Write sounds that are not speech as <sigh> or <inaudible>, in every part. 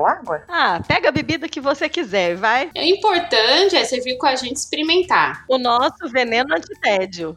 ou água? Ah, pega a bebida que você quiser, vai. O importante é você vir com a gente experimentar. O nosso veneno antitédio.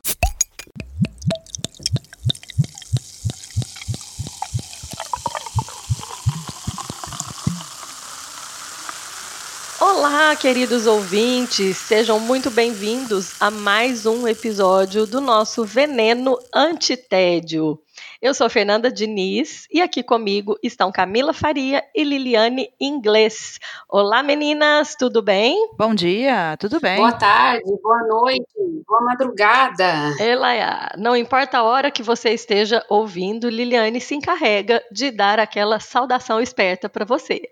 Olá, queridos ouvintes, sejam muito bem-vindos a mais um episódio do nosso Veneno Antitédio. Eu sou Fernanda Diniz e aqui comigo estão Camila Faria e Liliane Inglês. Olá, meninas, tudo bem? Bom dia, tudo bem? Boa tarde, boa noite, boa madrugada. Ela, não importa a hora que você esteja ouvindo, Liliane se encarrega de dar aquela saudação esperta para você.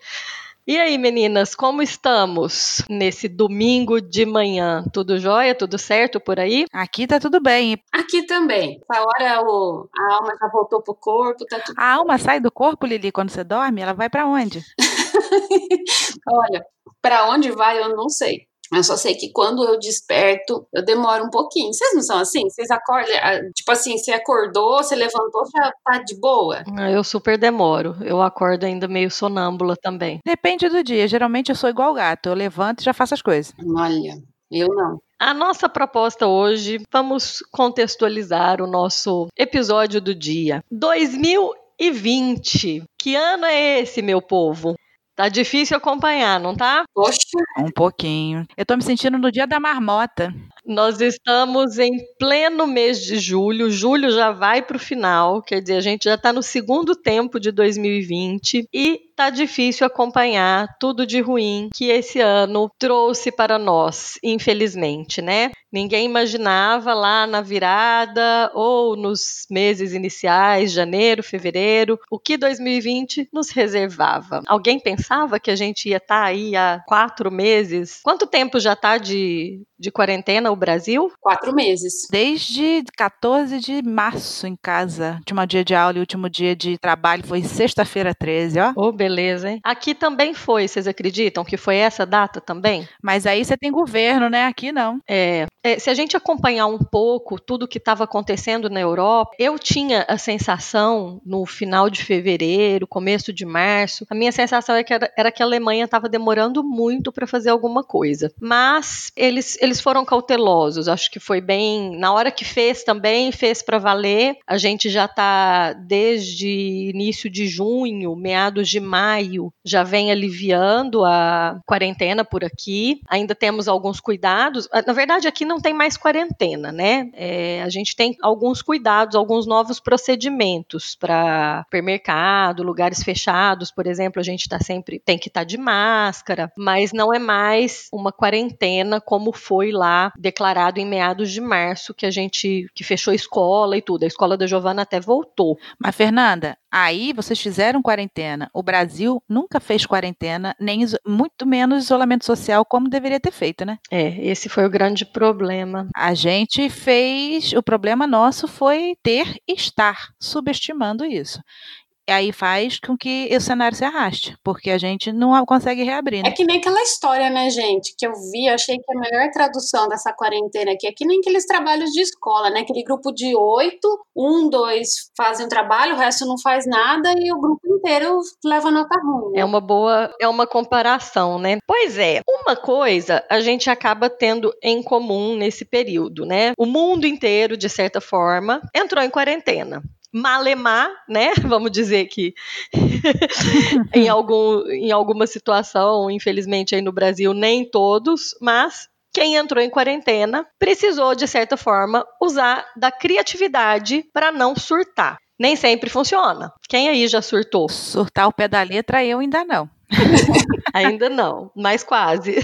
E aí, meninas, como estamos nesse domingo de manhã? Tudo jóia? Tudo certo por aí? Aqui tá tudo bem. Aqui também. Essa hora o, a alma já voltou pro corpo, tá tudo... A alma sai do corpo, Lili, quando você dorme? Ela vai para onde? <laughs> Olha, para onde vai eu não sei. Eu só sei que quando eu desperto, eu demoro um pouquinho. Vocês não são assim? Vocês acordam, ah, tipo assim, você acordou, você levantou, já tá de boa? Ah, eu super demoro. Eu acordo ainda meio sonâmbula também. Depende do dia. Geralmente eu sou igual gato. Eu levanto e já faço as coisas. Olha, eu não. A nossa proposta hoje, vamos contextualizar o nosso episódio do dia. 2020. Que ano é esse, meu povo? Tá difícil acompanhar, não tá? Poxa. Um pouquinho. Eu tô me sentindo no dia da marmota. Nós estamos em pleno mês de julho, julho já vai para o final, quer dizer, a gente já está no segundo tempo de 2020 e tá difícil acompanhar tudo de ruim que esse ano trouxe para nós, infelizmente, né? Ninguém imaginava lá na virada ou nos meses iniciais, janeiro, fevereiro, o que 2020 nos reservava. Alguém pensava que a gente ia estar tá aí há quatro meses? Quanto tempo já está de, de quarentena o Brasil? Quatro meses. Desde 14 de março em casa. Último dia de aula e último dia de trabalho foi sexta-feira 13, ó. Oh, beleza, hein? Aqui também foi, vocês acreditam que foi essa data também? Mas aí você tem governo, né? Aqui não. É. é se a gente acompanhar um pouco tudo que estava acontecendo na Europa, eu tinha a sensação no final de fevereiro, começo de março, a minha sensação é que era, era que a Alemanha estava demorando muito para fazer alguma coisa. Mas eles, eles foram cautelosos, acho que foi bem. Na hora que fez também, fez para valer. A gente já está desde início de junho, meados de maio, já vem aliviando a quarentena por aqui. Ainda temos alguns cuidados. Ah, na verdade, aqui não tem mais quarentena, né? É, a gente tem alguns cuidados, alguns novos procedimentos para supermercado, lugares fechados, por exemplo, a gente tá sempre tem que estar tá de máscara, mas não é mais uma quarentena como foi lá declarado em meados de março que a gente que fechou a escola e tudo. A escola da Giovana até voltou. Mas Fernanda, aí vocês fizeram quarentena. O Brasil nunca fez quarentena, nem muito menos isolamento social como deveria ter feito, né? É, esse foi o grande problema. A gente fez, o problema nosso foi ter e estar subestimando isso aí faz com que o cenário se arraste, porque a gente não consegue reabrir. Né? É que nem aquela história, né, gente, que eu vi, achei que a melhor tradução dessa quarentena aqui é que nem aqueles trabalhos de escola, né? Aquele grupo de oito, um, dois fazem o trabalho, o resto não faz nada e o grupo inteiro leva nota ruim. Né? É uma boa, é uma comparação, né? Pois é, uma coisa a gente acaba tendo em comum nesse período, né? O mundo inteiro, de certa forma, entrou em quarentena. Malemar, né? <laughs> Vamos dizer que <laughs> em, algum, em alguma situação, infelizmente aí no Brasil, nem todos, mas quem entrou em quarentena precisou, de certa forma, usar da criatividade para não surtar. Nem sempre funciona. Quem aí já surtou? Surtar o pé da letra, eu ainda não. <laughs> Ainda não, mas quase.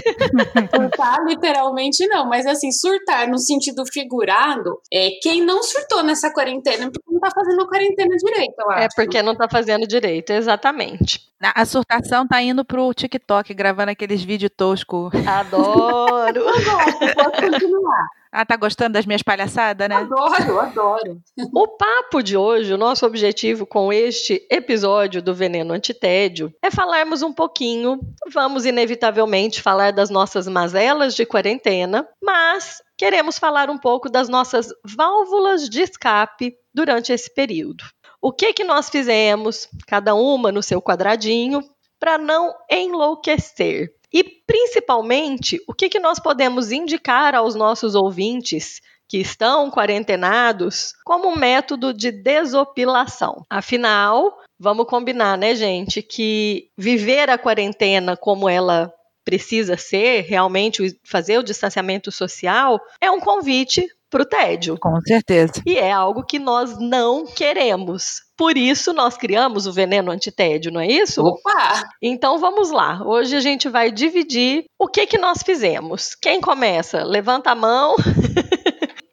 Surtar, literalmente não, mas assim, surtar no sentido figurado, é quem não surtou nessa quarentena, porque não tá fazendo a quarentena direito, eu é acho. É porque não tá fazendo direito, exatamente. A surtação tá indo pro TikTok, gravando aqueles vídeos toscos. Adoro! Adoro, pode continuar. Ah, tá gostando das minhas palhaçadas, né? Adoro, adoro. O papo de hoje, o nosso objetivo com este episódio do Veneno Antitédio é falarmos um pouquinho, vamos inevitavelmente falar das nossas mazelas de quarentena, mas queremos falar um pouco das nossas válvulas de escape durante esse período. O que que nós fizemos, cada uma no seu quadradinho, para não enlouquecer? E principalmente, o que, que nós podemos indicar aos nossos ouvintes que estão quarentenados como método de desopilação? Afinal, vamos combinar, né, gente, que viver a quarentena como ela precisa ser, realmente fazer o distanciamento social, é um convite para o tédio. Com certeza. E é algo que nós não queremos. Por isso nós criamos o veneno antitédio, não é isso? Opa! Então vamos lá. Hoje a gente vai dividir o que que nós fizemos. Quem começa? Levanta a mão. <laughs>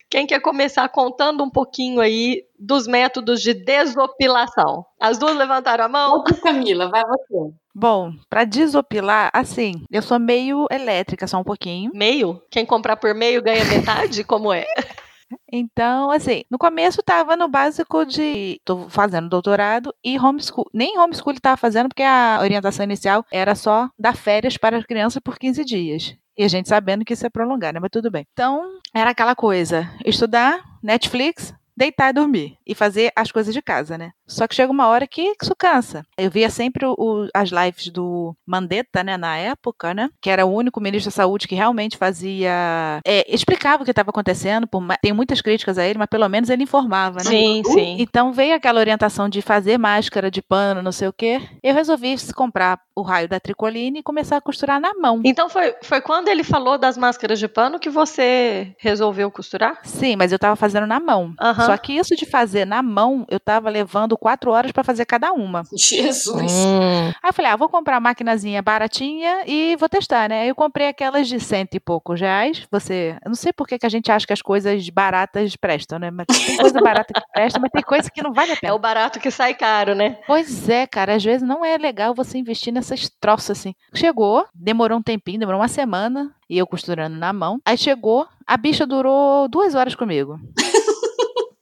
Quem quer começar contando um pouquinho aí dos métodos de desopilação? As duas levantaram a mão? Camila, vai você. Bom, para desopilar, assim, eu sou meio elétrica, só um pouquinho. Meio? Quem comprar por meio ganha metade? Como é? <laughs> Então, assim, no começo tava no básico de tô fazendo doutorado e homeschool. Nem homeschool estava fazendo porque a orientação inicial era só dar férias para as crianças por 15 dias. E a gente sabendo que isso é prolongar, né? Mas tudo bem. Então, era aquela coisa: estudar, Netflix, deitar e dormir e fazer as coisas de casa, né? Só que chega uma hora que isso cansa. Eu via sempre o, as lives do Mandetta, né, na época, né? Que era o único ministro da saúde que realmente fazia. É, explicava o que estava acontecendo. Por, tem muitas críticas a ele, mas pelo menos ele informava, né? Sim, sim. Então veio aquela orientação de fazer máscara de pano, não sei o quê. Eu resolvi comprar o raio da tricoline e começar a costurar na mão. Então foi, foi quando ele falou das máscaras de pano que você resolveu costurar? Sim, mas eu estava fazendo na mão. Uhum. Só que isso de fazer na mão, eu estava levando quatro horas para fazer cada uma. Jesus! Hum. Aí eu falei, ah, vou comprar a maquinazinha baratinha e vou testar, né? Aí eu comprei aquelas de cento e poucos reais. Você, eu não sei por que, que a gente acha que as coisas baratas prestam, né? Mas tem coisa barata que presta, mas tem coisa que não vale a pena. É o barato que sai caro, né? Pois é, cara, às vezes não é legal você investir nessas troças assim. Chegou, demorou um tempinho, demorou uma semana, e eu costurando na mão. Aí chegou, a bicha durou duas horas comigo.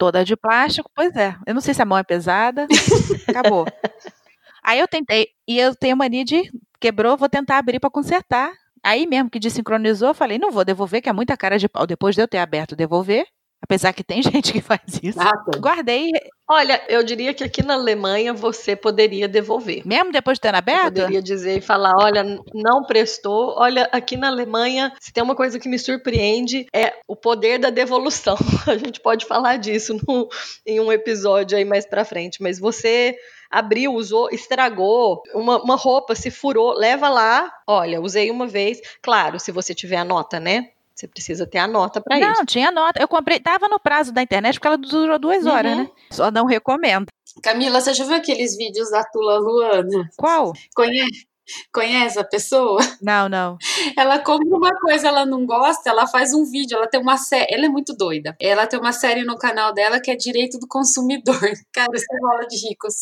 Toda de plástico, pois é. Eu não sei se a mão é pesada. Acabou. <laughs> Aí eu tentei, e eu tenho mania de quebrou, vou tentar abrir para consertar. Aí mesmo que desincronizou, eu falei, não vou devolver, que é muita cara de pau. Depois de eu ter aberto, devolver. Apesar que tem <laughs> gente que faz isso. Nada. Guardei, Olha, eu diria que aqui na Alemanha você poderia devolver. mesmo depois de ter Você aberto. poderia dizer e falar, olha, não prestou. Olha, aqui na Alemanha, se tem uma coisa que me surpreende é o poder da devolução. <laughs> A gente pode falar disso no- em um episódio aí mais pra frente. Mas você abriu, usou, estragou, uma, uma roupa se furou, leva lá. Olha, usei uma vez. Claro, se você tiver a nota, né? Você precisa ter a nota pra isso. Não, tinha nota. Eu comprei, tava no prazo da internet porque ela durou duas horas, Uhum. né? Só não recomendo. Camila, você já viu aqueles vídeos da Tula Luana? Qual? Conhece? Conhece a pessoa? Não, não. Ela compra uma coisa, ela não gosta, ela faz um vídeo, ela tem uma série, ela é muito doida. Ela tem uma série no canal dela que é Direito do Consumidor. <laughs> Cara, você rola de ricos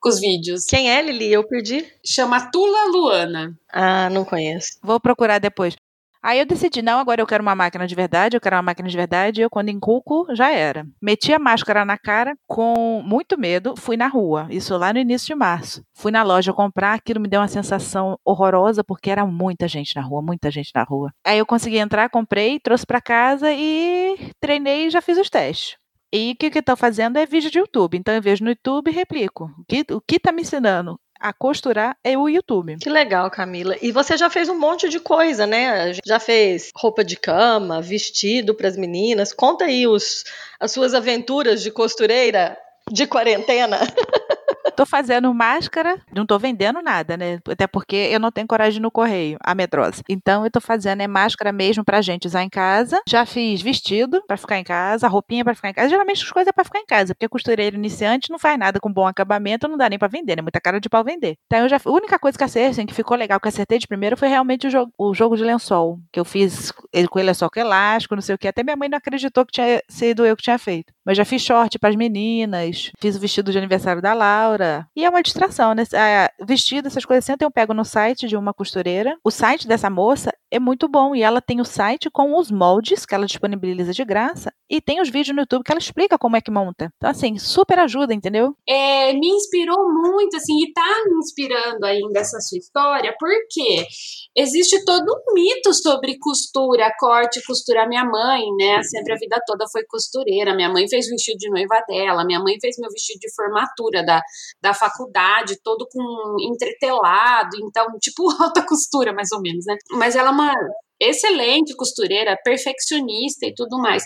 com os vídeos. Quem é, Lili? Eu perdi? Chama Tula Luana. Ah, não conheço. Vou procurar depois. Aí eu decidi, não, agora eu quero uma máquina de verdade, eu quero uma máquina de verdade. Eu, quando encuco, já era. Meti a máscara na cara com muito medo, fui na rua. Isso lá no início de março. Fui na loja comprar, aquilo me deu uma sensação horrorosa, porque era muita gente na rua, muita gente na rua. Aí eu consegui entrar, comprei, trouxe pra casa e treinei e já fiz os testes. E o que eu tô fazendo é vídeo de YouTube. Então eu vejo no YouTube e replico. O que, o que tá me ensinando a costurar é o YouTube. Que legal, Camila. E você já fez um monte de coisa, né? Já fez roupa de cama, vestido para as meninas. Conta aí os, as suas aventuras de costureira de quarentena. <laughs> tô fazendo máscara, não tô vendendo nada, né? Até porque eu não tenho coragem no correio, a medrosa. Então eu tô fazendo é máscara mesmo pra gente usar em casa. Já fiz vestido pra ficar em casa, roupinha pra ficar em casa. Geralmente as coisas é pra ficar em casa, porque costureiro iniciante não faz nada com bom acabamento, não dá nem pra vender, né? Muita cara de pau vender. Então eu já, a única coisa que acertei, assim, que ficou legal, que acertei de primeiro foi realmente o jogo, o jogo de lençol, que eu fiz ele com ele é só com elástico, não sei o que. Até minha mãe não acreditou que tinha sido eu que tinha feito. Mas já fiz short para as meninas, fiz o vestido de aniversário da Laura. E é uma distração, né? Ah, vestido, essas coisas assim, eu pego no site de uma costureira. O site dessa moça é muito bom e ela tem o site com os moldes que ela disponibiliza de graça e tem os vídeos no YouTube que ela explica como é que monta. Então, assim, super ajuda, entendeu? É, me inspirou muito, assim, e tá me inspirando ainda essa sua história, porque existe todo um mito sobre costura, corte, costura. Minha mãe, né, sempre a vida toda foi costureira. Minha mãe fez o vestido de noiva dela, minha mãe fez meu vestido de formatura da, da faculdade, todo com entretelado, então, tipo <laughs> alta costura, mais ou menos, né? Mas ela é uma excelente costureira, perfeccionista e tudo mais.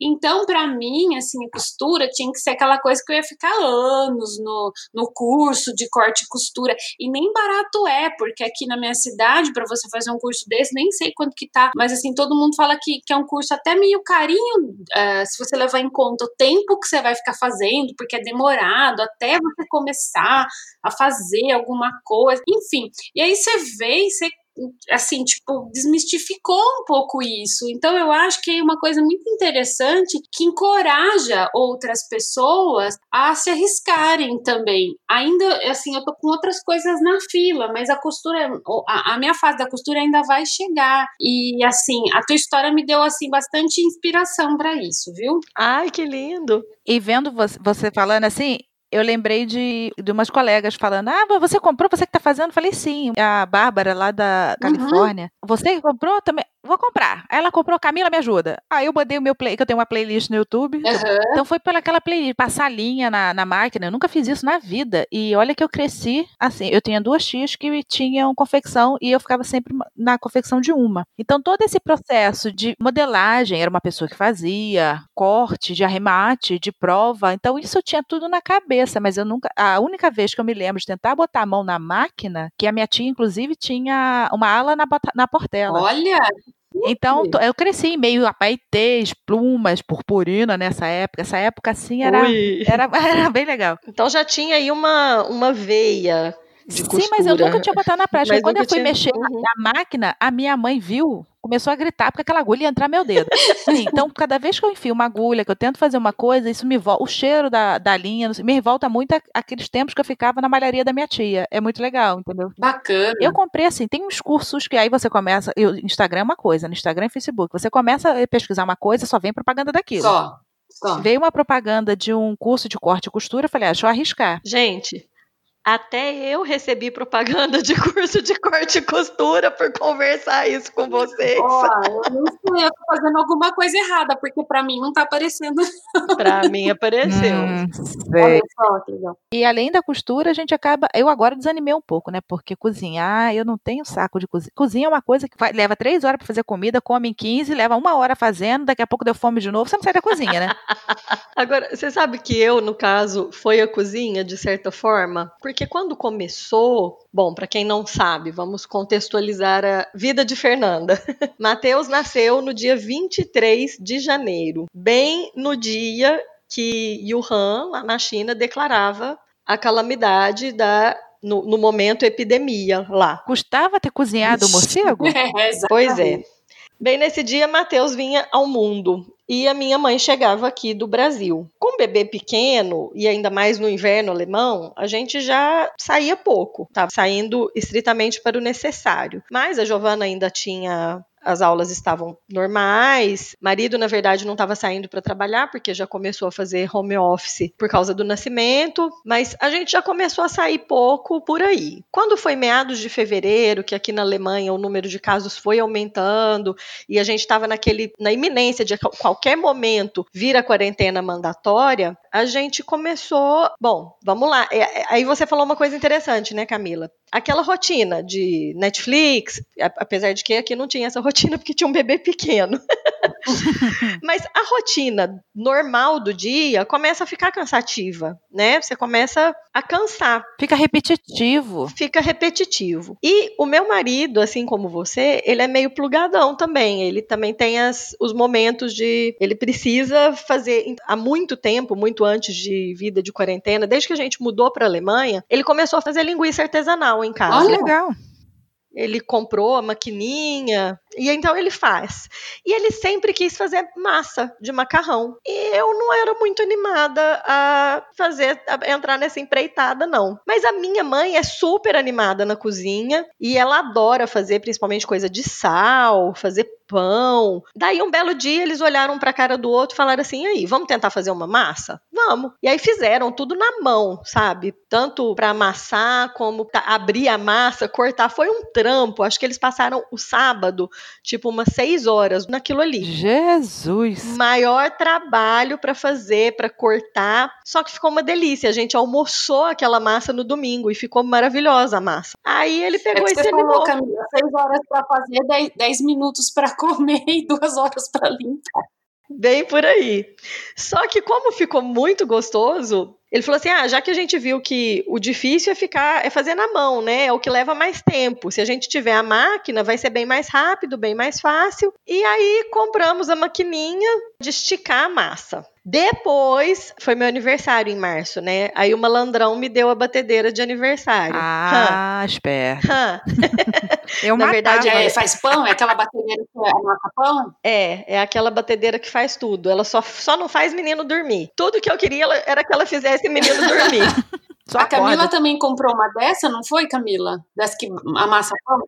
Então, para mim, assim, costura tinha que ser aquela coisa que eu ia ficar anos no, no curso de corte e costura. E nem barato é, porque aqui na minha cidade, para você fazer um curso desse, nem sei quanto que tá, mas assim, todo mundo fala que, que é um curso até meio carinho, uh, se você levar em conta o tempo que você vai ficar fazendo, porque é demorado até você começar a fazer alguma coisa, enfim. E aí você vê e você assim, tipo, desmistificou um pouco isso. Então eu acho que é uma coisa muito interessante que encoraja outras pessoas a se arriscarem também. Ainda, assim, eu tô com outras coisas na fila, mas a costura, a, a minha fase da costura ainda vai chegar. E assim, a tua história me deu assim bastante inspiração para isso, viu? Ai, que lindo. E vendo você falando assim, eu lembrei de, de umas colegas falando: Ah, você comprou, você que tá fazendo? falei, sim. A Bárbara, lá da uhum. Califórnia. Uhum. Você comprou também? Vou comprar. Aí ela comprou, Camila, me ajuda. Aí eu mandei o meu play, que eu tenho uma playlist no YouTube. Uhum. Então foi pelaquela playlist, passar linha na, na máquina. Eu nunca fiz isso na vida. E olha que eu cresci assim. Eu tinha duas tias que tinham confecção e eu ficava sempre na confecção de uma. Então todo esse processo de modelagem era uma pessoa que fazia, corte, de arremate, de prova. Então isso eu tinha tudo na cabeça, mas eu nunca. A única vez que eu me lembro de tentar botar a mão na máquina, que a minha tia, inclusive, tinha uma ala na, na portela. Olha! Então, eu cresci em meio a paetês, plumas, purpurina nessa época. Essa época, assim, era, era, <laughs> era bem legal. Então já tinha aí uma, uma veia de Sim, mas eu nunca tinha botado na <laughs> prática. Quando eu fui tinha... mexer uhum. na máquina, a minha mãe viu começou a gritar porque aquela agulha ia entrar meu dedo. Sim, então, cada vez que eu enfio uma agulha, que eu tento fazer uma coisa, isso me volta. O cheiro da, da linha me volta muito aqueles tempos que eu ficava na malharia da minha tia. É muito legal, entendeu? Bacana. Eu comprei assim, tem uns cursos que aí você começa. Eu, Instagram é uma coisa, no Instagram e Facebook. Você começa a pesquisar uma coisa, só vem propaganda daquilo. Só. Só. Veio uma propaganda de um curso de corte e costura, eu falei, ah, deixa eu arriscar. Gente, até eu recebi propaganda de curso de corte e costura por conversar isso com vocês. Ó, eu não sei, eu tô fazendo alguma coisa errada, porque para mim não tá aparecendo. Para mim apareceu. Hum, Olha só, que legal. E além da costura, a gente acaba. Eu agora desanimei um pouco, né? Porque cozinhar, eu não tenho saco de cozinhar. Cozinha é uma coisa que vai, leva três horas para fazer comida, come em 15, leva uma hora fazendo, daqui a pouco deu fome de novo, você não sai da cozinha, né? <laughs> agora, você sabe que eu, no caso, foi a cozinha, de certa forma? Porque quando começou, bom, para quem não sabe, vamos contextualizar a vida de Fernanda. <laughs> Mateus nasceu no dia 23 de janeiro, bem no dia que Wuhan, lá na China, declarava a calamidade da no, no momento epidemia lá. Custava ter cozinhado o morcego? <laughs> É, pois é. Bem, nesse dia, Mateus vinha ao mundo e a minha mãe chegava aqui do Brasil. Com um bebê pequeno, e ainda mais no inverno alemão, a gente já saía pouco, estava saindo estritamente para o necessário. Mas a Giovana ainda tinha as aulas estavam normais. Marido, na verdade, não estava saindo para trabalhar porque já começou a fazer home office por causa do nascimento, mas a gente já começou a sair pouco por aí. Quando foi meados de fevereiro, que aqui na Alemanha o número de casos foi aumentando e a gente estava naquele na iminência de qualquer momento vir a quarentena mandatória, a gente começou, bom, vamos lá. É, é, aí você falou uma coisa interessante, né, Camila? Aquela rotina de Netflix, apesar de que aqui não tinha essa <laughs> rotina porque tinha um bebê pequeno. <laughs> Mas a rotina normal do dia começa a ficar cansativa, né? Você começa a cansar. Fica repetitivo. Fica repetitivo. E o meu marido, assim como você, ele é meio plugadão também. Ele também tem as, os momentos de. Ele precisa fazer. Há muito tempo, muito antes de vida de quarentena, desde que a gente mudou para a Alemanha, ele começou a fazer linguiça artesanal em casa. Olha, legal. Ele comprou a maquininha e então ele faz. E ele sempre quis fazer massa de macarrão. E eu não era muito animada a fazer, a entrar nessa empreitada, não. Mas a minha mãe é super animada na cozinha e ela adora fazer, principalmente coisa de sal, fazer pão. Daí um belo dia eles olharam para a cara do outro e falaram assim: "Aí, vamos tentar fazer uma massa?" Vamos. E aí fizeram tudo na mão, sabe? Tanto para amassar como abrir a massa, cortar, foi um trampo. Acho que eles passaram o sábado, tipo umas seis horas naquilo ali. Jesus. Maior trabalho para fazer, para cortar. Só que ficou uma delícia. A gente almoçou aquela massa no domingo e ficou maravilhosa a massa. Aí ele pegou é e você se falou. Camila, seis horas para fazer, dez, dez minutos para <laughs> comer e duas horas para limpar. Bem por aí. Só que como ficou muito gostoso, ele falou assim: "Ah, já que a gente viu que o difícil é ficar é fazer na mão, né? É o que leva mais tempo. Se a gente tiver a máquina, vai ser bem mais rápido, bem mais fácil". E aí compramos a maquininha de esticar a massa. Depois, foi meu aniversário em março, né? Aí o malandrão me deu a batedeira de aniversário. Ah, esperto. Hã. <laughs> Eu Na matava. verdade, É, faz pão? É aquela batedeira que é amassa pão? É, é aquela batedeira que faz tudo. Ela só, só não faz menino dormir. Tudo que eu queria era que ela fizesse menino dormir. <laughs> Só a Camila acorda. também comprou uma dessa, não foi, Camila? Dessa que amassa pão?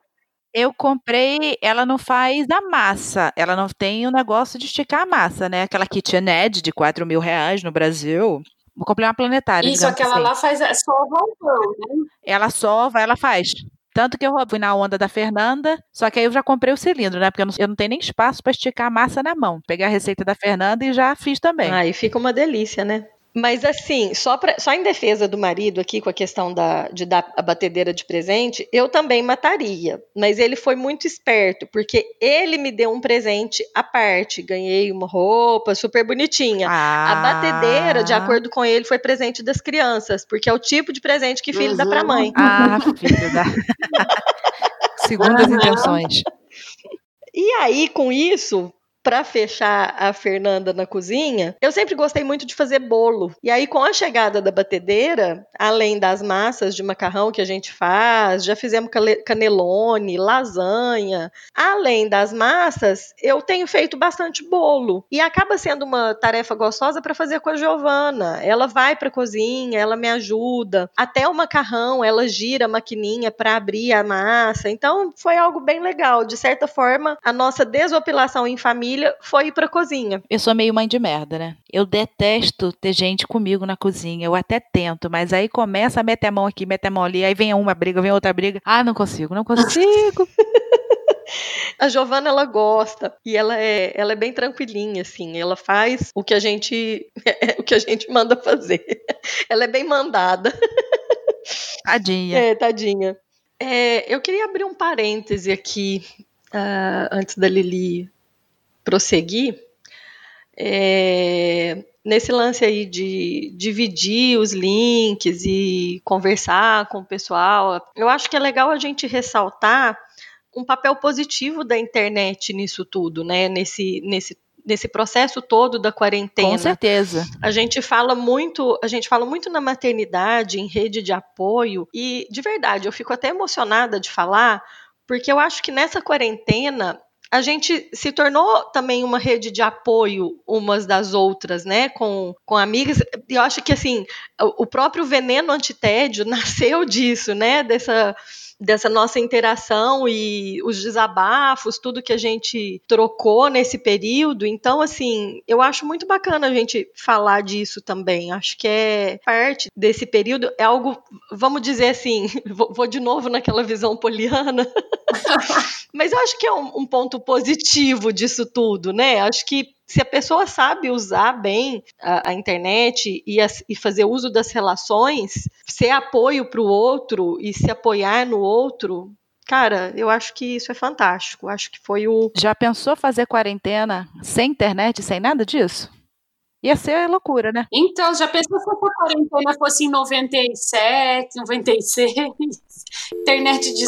Eu comprei, ela não faz a massa, ela não tem o negócio de esticar a massa, né? Aquela KitchenAid de 4 mil reais no Brasil. Eu comprei uma planetária. Isso, aquela assim. lá faz é só o pão, né? Ela sova, ela faz. Tanto que eu fui na onda da Fernanda, só que aí eu já comprei o cilindro, né? Porque eu não, eu não tenho nem espaço para esticar a massa na mão. Peguei a receita da Fernanda e já fiz também. Aí fica uma delícia, né? Mas assim, só, pra, só em defesa do marido aqui, com a questão da, de dar a batedeira de presente, eu também mataria. Mas ele foi muito esperto, porque ele me deu um presente à parte. Ganhei uma roupa super bonitinha. A batedeira, de Ah. acordo com ele, foi presente das crianças, porque é o tipo de presente que filho dá pra Uhum. mãe. Ah, filho da. <laughs> Segundo as Aham. intenções. E aí, com isso, pra fechar a Fernanda na cozinha, eu sempre gostei muito de fazer bolo. E aí, com a chegada da batedeira, além das massas de macarrão que a gente faz, já fizemos canelone, lasanha. Além das massas, eu tenho feito bastante bolo. E acaba sendo uma tarefa gostosa para fazer com a Giovana. Ela vai pra cozinha, ela me ajuda. Até o macarrão, ela gira a maquininha para abrir a massa. Então, foi algo bem legal. De certa forma, a nossa desopilação em família foi ir pra cozinha. Eu sou meio mãe de merda, né? Eu detesto ter gente comigo na cozinha. Eu até tento, mas aí começa a meter a mão aqui, meter a mão ali, aí vem uma briga, vem outra briga. Ah, não consigo, não consigo. <laughs> A Giovana, ela gosta e ela é, ela é bem tranquilinha, assim. Ela faz o que a gente, <laughs> o que a gente manda fazer. Ela é bem mandada. <laughs> Tadinha. É, tadinha. É, eu queria abrir um parêntese aqui, ah, antes da Lili prosseguir. É, nesse lance aí de dividir os links e conversar com o pessoal, eu acho que é legal a gente ressaltar um papel positivo da internet nisso tudo, né? Nesse, nesse, nesse processo todo da quarentena. Com certeza. A gente fala muito, a gente fala muito na maternidade, em rede de apoio, e de verdade, eu fico até emocionada de falar, porque eu acho que nessa quarentena a gente se tornou também uma rede de apoio umas das outras, né? Com, com amigas. E eu acho que assim, o próprio veneno antitédio <laughs> nasceu disso, né? Dessa dessa nossa interação e os desabafos, tudo que a gente trocou nesse período. Então, assim, eu acho muito bacana a gente falar disso também. Acho que é parte desse período, é algo, vamos dizer assim, <laughs> vou, de novo naquela visão poliana, <laughs> mas eu acho que é um, um ponto positivo disso tudo, né? Acho que se a pessoa sabe usar bem a, a internet e, as- e fazer uso das relações, ser apoio para o outro e se apoiar no outro, Cara, eu acho que isso é fantástico. Acho que foi o. Já pensou fazer quarentena sem internet, sem nada disso? Ia ser loucura, né? Então, já pensou se essa quarentena fosse em 97, 96? Internet de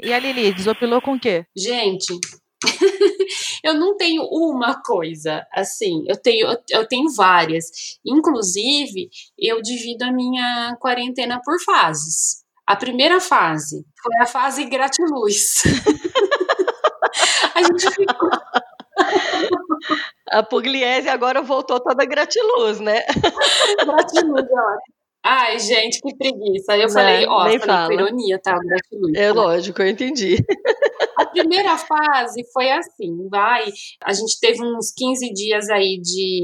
E a Lili, desopilou com o quê? Gente, <laughs> eu não tenho uma coisa, assim, eu tenho, eu tenho várias. Inclusive, eu divido a minha quarentena por fases. A primeira fase foi a fase gratiluz. <laughs> a gente ficou. A Pugliese agora voltou toda gratiluz, né? <laughs> gratiluz, ó. Ai, gente, que preguiça. Eu falei, ó, falei fala. com ironia, tá? Gratiluz. É lógico, eu entendi. A primeira fase foi assim, vai. A gente teve uns 15 dias aí de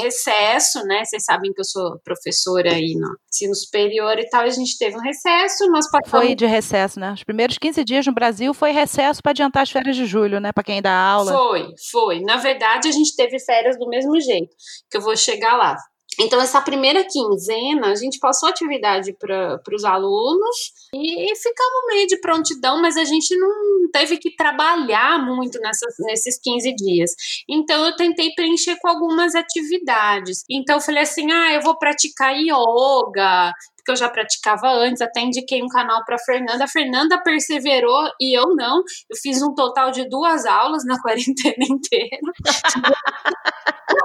recesso, né? Vocês sabem que eu sou professora aí no ensino superior e tal. A gente teve um recesso, nós passamos. Foi de recesso, né? Os primeiros 15 dias no Brasil foi recesso para adiantar as férias de julho, né? Para quem dá aula. Foi, foi. Na verdade, a gente teve férias do mesmo jeito, que eu vou chegar lá. Então, essa primeira quinzena, a gente passou atividade para os alunos e ficamos meio de prontidão, mas a gente não teve que trabalhar muito nessas, nesses 15 dias. Então, eu tentei preencher com algumas atividades. Então, eu falei assim: ah, eu vou praticar yoga, porque eu já praticava antes, até indiquei um canal para Fernanda. A Fernanda perseverou e eu não. Eu fiz um total de duas aulas na <laughs> quarentena inteira.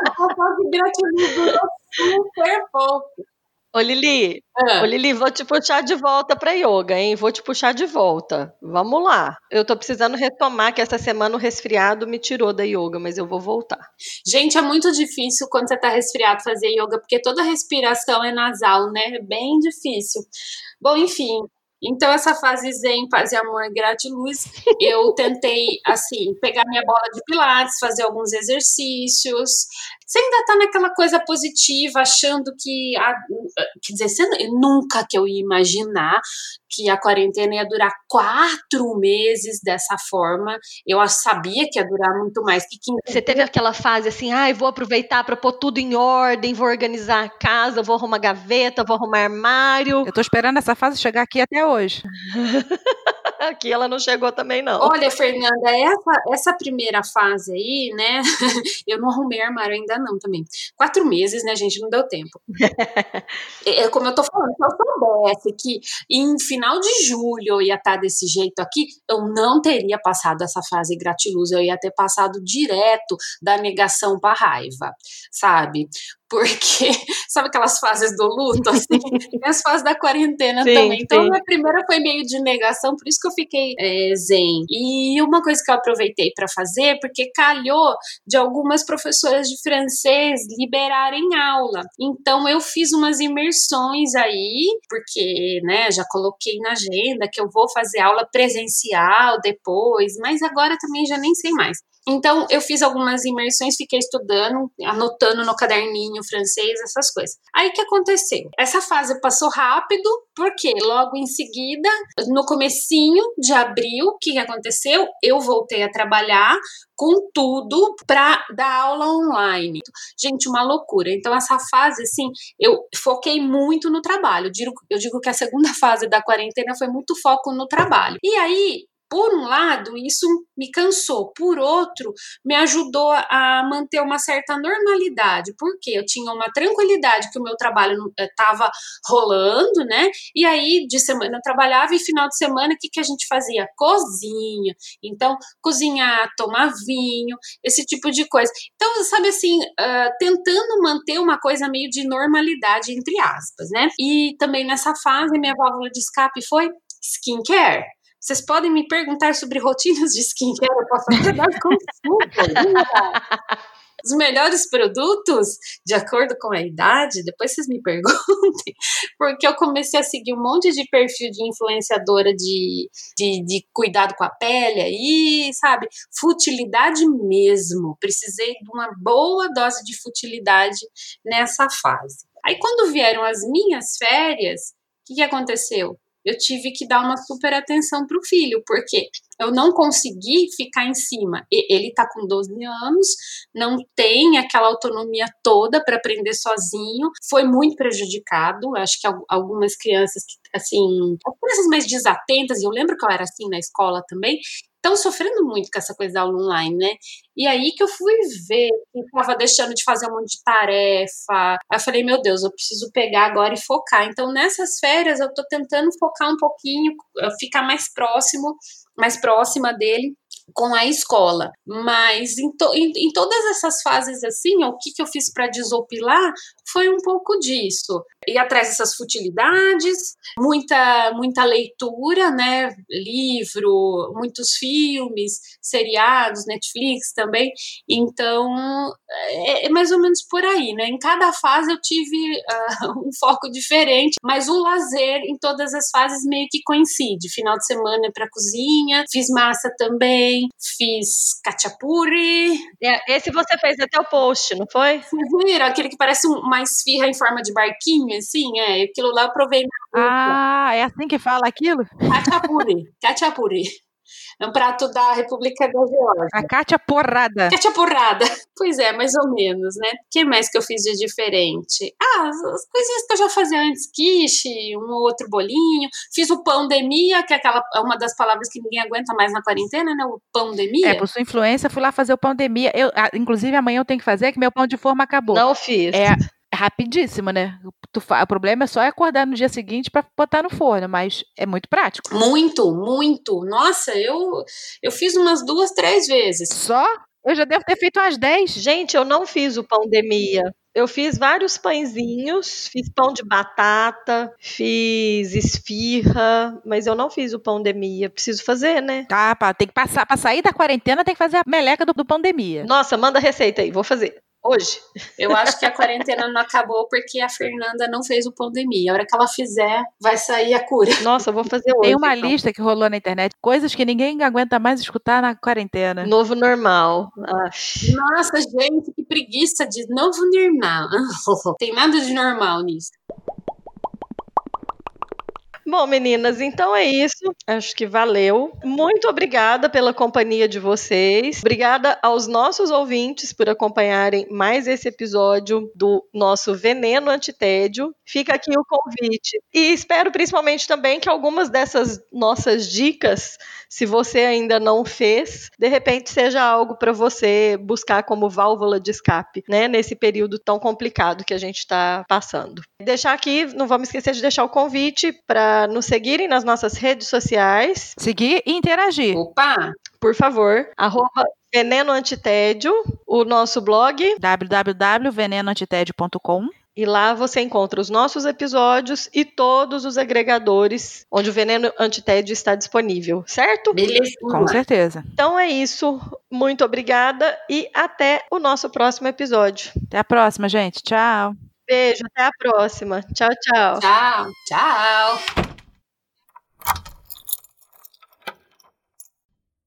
a fase gratidão durou super pouco. Ô Lili, ah. ô Lili, vou te puxar de volta para yoga, hein? Vou te puxar de volta. Vamos lá. Eu tô precisando retomar que essa semana o resfriado me tirou da yoga, mas eu vou voltar. Gente, é muito difícil quando você tá resfriado fazer yoga, porque toda respiração é nasal, né? É bem difícil. Bom, enfim, então, essa fase zen, paz e amor, gratiluz, eu tentei, assim, pegar minha bola de pilates, fazer alguns exercícios. Você ainda tá naquela coisa positiva, achando que. A, quer dizer, você, nunca que eu ia imaginar que a quarentena ia durar quatro meses dessa forma. Eu sabia que ia durar muito mais que 15 Você teve aquela fase assim, ai, ah, vou aproveitar para pôr tudo em ordem, vou organizar a casa, vou arrumar gaveta, vou arrumar armário. Eu tô esperando essa fase chegar aqui até hoje. <laughs> Aqui ela não chegou também, não. Olha, Fernanda, essa, essa primeira fase aí, né? <laughs> eu não arrumei armário ainda não também. Quatro meses, né, gente? Não deu tempo. <laughs> É, é, como eu tô falando, se eu soubesse que em final de julho eu ia estar desse jeito aqui, eu não teria passado essa fase gratiluz, eu ia ter passado direto da negação para raiva, sabe? Porque <laughs> sabe aquelas fases do luto, assim, <laughs> e as fases da quarentena sim, também. Então, sim. a primeira foi meio de negação, por isso que eu fiquei é, zen. E uma coisa que eu aproveitei para fazer, porque calhou de algumas professoras de francês liberarem aula. Então, eu fiz umas imersões aí, porque, né, já coloquei na agenda que eu vou fazer aula presencial depois, mas agora também já nem sei mais. Então, eu fiz algumas imersões, fiquei estudando, anotando no caderninho francês, essas coisas. Aí, o que aconteceu? Essa fase passou rápido, porque logo em seguida, no comecinho de abril, o que aconteceu? Eu voltei a trabalhar com tudo para dar aula online. Gente, uma loucura. Então, essa fase, assim, eu foquei muito no trabalho. Eu digo, eu digo que a segunda <laughs> fase da quarentena foi muito foco no trabalho. E aí, por um lado, isso me cansou, por outro, me ajudou a manter uma certa normalidade, porque eu tinha uma tranquilidade que o meu trabalho estava eh, rolando, né? E aí, de semana eu trabalhava e final de semana, o que, que a gente fazia? Cozinha. Então, cozinhar, tomar vinho, esse tipo de coisa. Então, sabe assim, uh, tentando manter uma coisa meio de normalidade, entre aspas, né? E também nessa fase, minha válvula de escape foi skincare. Vocês podem me perguntar sobre rotinas de skincare, eu posso até dar consulta. Os melhores produtos, de acordo com a idade, depois vocês me perguntem, porque eu comecei a seguir um monte de perfil de influenciadora de, de, de cuidado com a pele aí, sabe? Futilidade mesmo. Precisei de uma boa dose de futilidade nessa fase. Aí, quando vieram as minhas férias, o que, que aconteceu? Eu tive que dar uma super atenção para o filho, porque eu não consegui ficar em cima. Ele tá com 12 anos, não tem aquela autonomia toda para aprender sozinho, foi muito prejudicado. Acho que algumas crianças assim, as crianças mais desatentas, e eu lembro que eu era assim na escola também, estão sofrendo muito com essa coisa da aula online, né? E aí que eu fui ver que estava deixando de fazer um monte de tarefa. Aí eu falei, meu Deus, eu preciso pegar agora e focar. Então, nessas férias, eu estou tentando focar um pouquinho, ficar mais próximo, mais próxima dele com a escola. Mas em, to, em, em, todas essas fases assim, o que, que eu fiz para desopilar foi um pouco disso. Ir atrás dessas futilidades, muita, muita leitura, né? Livro, muitos filmes, seriados, Netflix também. Então, é, é mais ou menos por aí, né? Em cada fase eu tive uh, <laughs> um foco diferente, mas o lazer em todas as fases meio que coincide. Final de semana é para cozinha, fiz massa também, fiz cachapuri. É, esse você fez até o post, não foi? Vocês viram? Aquele que parece uma esfirra em forma de barquinho, assim, é. Aquilo lá eu provei na Ah, é assim que fala aquilo? Cachapuri, <laughs> cachapuri. É um prato da República da Geórgia. A Kátia Porrada. Kátia Porrada. Pois é, mais ou menos, né? O que mais que eu fiz de diferente? Ah, as, as coisinhas que eu já fazia antes, quiche, um outro bolinho. Fiz o pandemia, que é aquela, é uma das palavras que ninguém aguenta mais na quarentena, né? O pandemia. É, por sua influência, fui lá fazer o pandemia. Eu, ah, inclusive, amanhã eu tenho que fazer, que meu pão de forma acabou. Não fiz. É, rapidíssimo, né? Tu, o problema é só acordar no dia seguinte para botar no forno, mas é muito prático. Muito, muito. Nossa, eu eu fiz umas duas, três vezes. Só? Eu já devo ter feito umas dez. Gente, eu não fiz o pandemia. Eu fiz vários pãezinhos, fiz pão de batata, fiz esfirra, mas eu não fiz o pandemia. Preciso fazer, né? Tá, pá, tem que passar, para sair da quarentena tem que fazer a meleca do, do pandemia. Nossa, manda receita aí, vou fazer hoje. Eu acho que a quarentena não acabou porque a Fernanda não fez o pandemia. A hora que ela fizer, vai sair a cura. Nossa, eu vou fazer hoje. Tem uma então. lista que rolou na internet, coisas que ninguém aguenta mais escutar na quarentena. Novo normal. Ah. Nossa, gente, que preguiça de novo normal. <laughs> Tem nada de normal nisso. Bom, meninas, então é isso. Acho que valeu. Muito obrigada pela companhia de vocês. Obrigada aos nossos ouvintes por acompanharem mais esse episódio do nosso Veneno Antitédio. Fica aqui o convite. E espero principalmente também que algumas dessas nossas dicas, se você ainda não fez, de repente seja algo para você buscar como válvula de escape, né? Nesse período tão complicado que a gente está passando. Deixar aqui, não vamos esquecer de deixar o convite para nos seguirem nas nossas redes sociais. Seguir e interagir. Opa! Por favor, arroba Veneno Antitédio, o nosso blog www.venenoantitédio.com e lá você encontra os nossos episódios e todos os agregadores onde o Veneno Antitédio está disponível, certo? Beleza. Com certeza. Então é isso. Muito obrigada e até o nosso próximo episódio. Até a próxima, gente. Tchau. Beijo, até a próxima. Tchau, tchau. Tchau, tchau.